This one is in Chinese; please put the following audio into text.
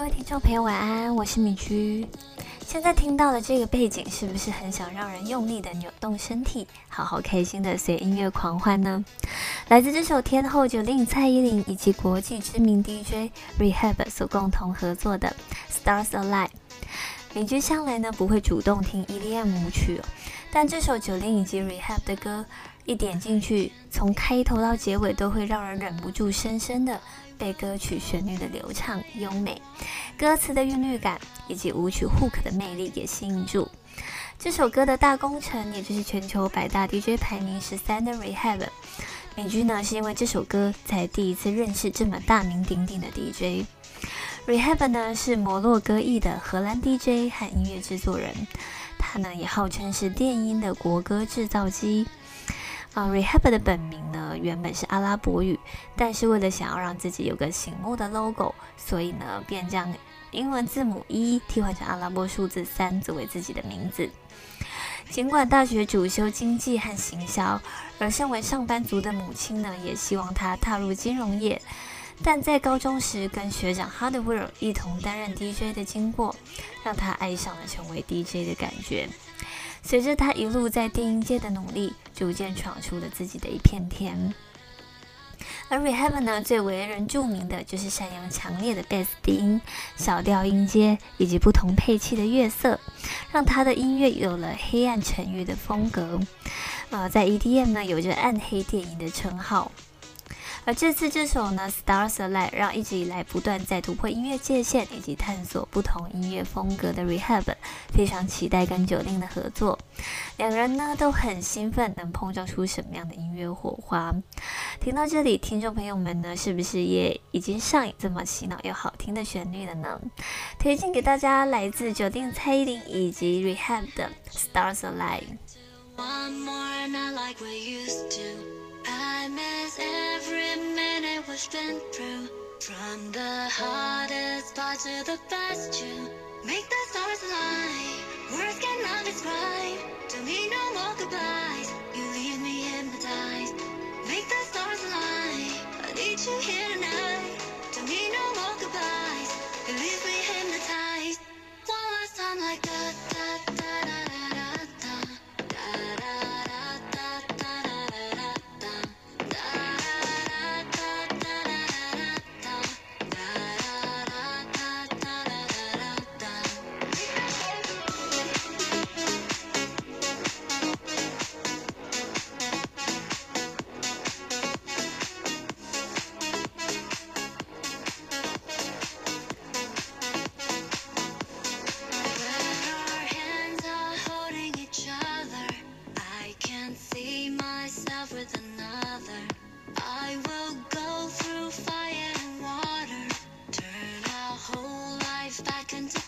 各位听众朋友，晚安，我是米居。现在听到的这个背景，是不是很想让人用力的扭动身体，好好开心的随音乐狂欢呢？来自这首天后九令蔡依林以及国际知名 DJ Rehab 所共同合作的《Stars Align》。米居向来呢不会主动听 EDM 舞曲，但这首九零以及 Rehab 的歌，一点进去，从开头到结尾都会让人忍不住深深的。被歌曲旋律的流畅优美、歌词的韵律感以及舞曲 hook 的魅力给吸引住。这首歌的大功臣，也就是全球百大 DJ 排名十三的 Rehab，美居呢是因为这首歌才第一次认识这么大名鼎鼎的 DJ。Rehab 呢是摩洛哥裔的荷兰 DJ 和音乐制作人，他呢也号称是电音的国歌制造机。啊，Rehab 的本名呢原本是阿拉伯语，但是为了想要让自己有个醒目的 logo，所以呢便将英文字母一替换成阿拉伯数字三作为自己的名字。尽管大学主修经济和行销，而身为上班族的母亲呢也希望他踏入金融业，但在高中时跟学长 Hardwell 一同担任 DJ 的经过，让他爱上了成为 DJ 的感觉。随着他一路在电音界的努力，逐渐闯出了自己的一片天。而 Rehab 呢，最为人著名的就是善用强烈的 bass 低音、小调音阶以及不同配器的乐色，让他的音乐有了黑暗沉郁的风格。呃，在 EDM 呢，有着暗黑电影的称号。而这次这首呢，Stars Align，让一直以来不断在突破音乐界限以及探索不同音乐风格的 Rehab，非常期待跟九令的合作。两人呢都很兴奋，能碰撞出什么样的音乐火花？听到这里，听众朋友们呢，是不是也已经上瘾这么洗脑又好听的旋律了呢？推荐给大家来自九令蔡依林以及 Rehab 的 Stars Align。Spent through. From the hardest part to the best you make the stars align. Words cannot describe. To me, no more goodbyes. if I can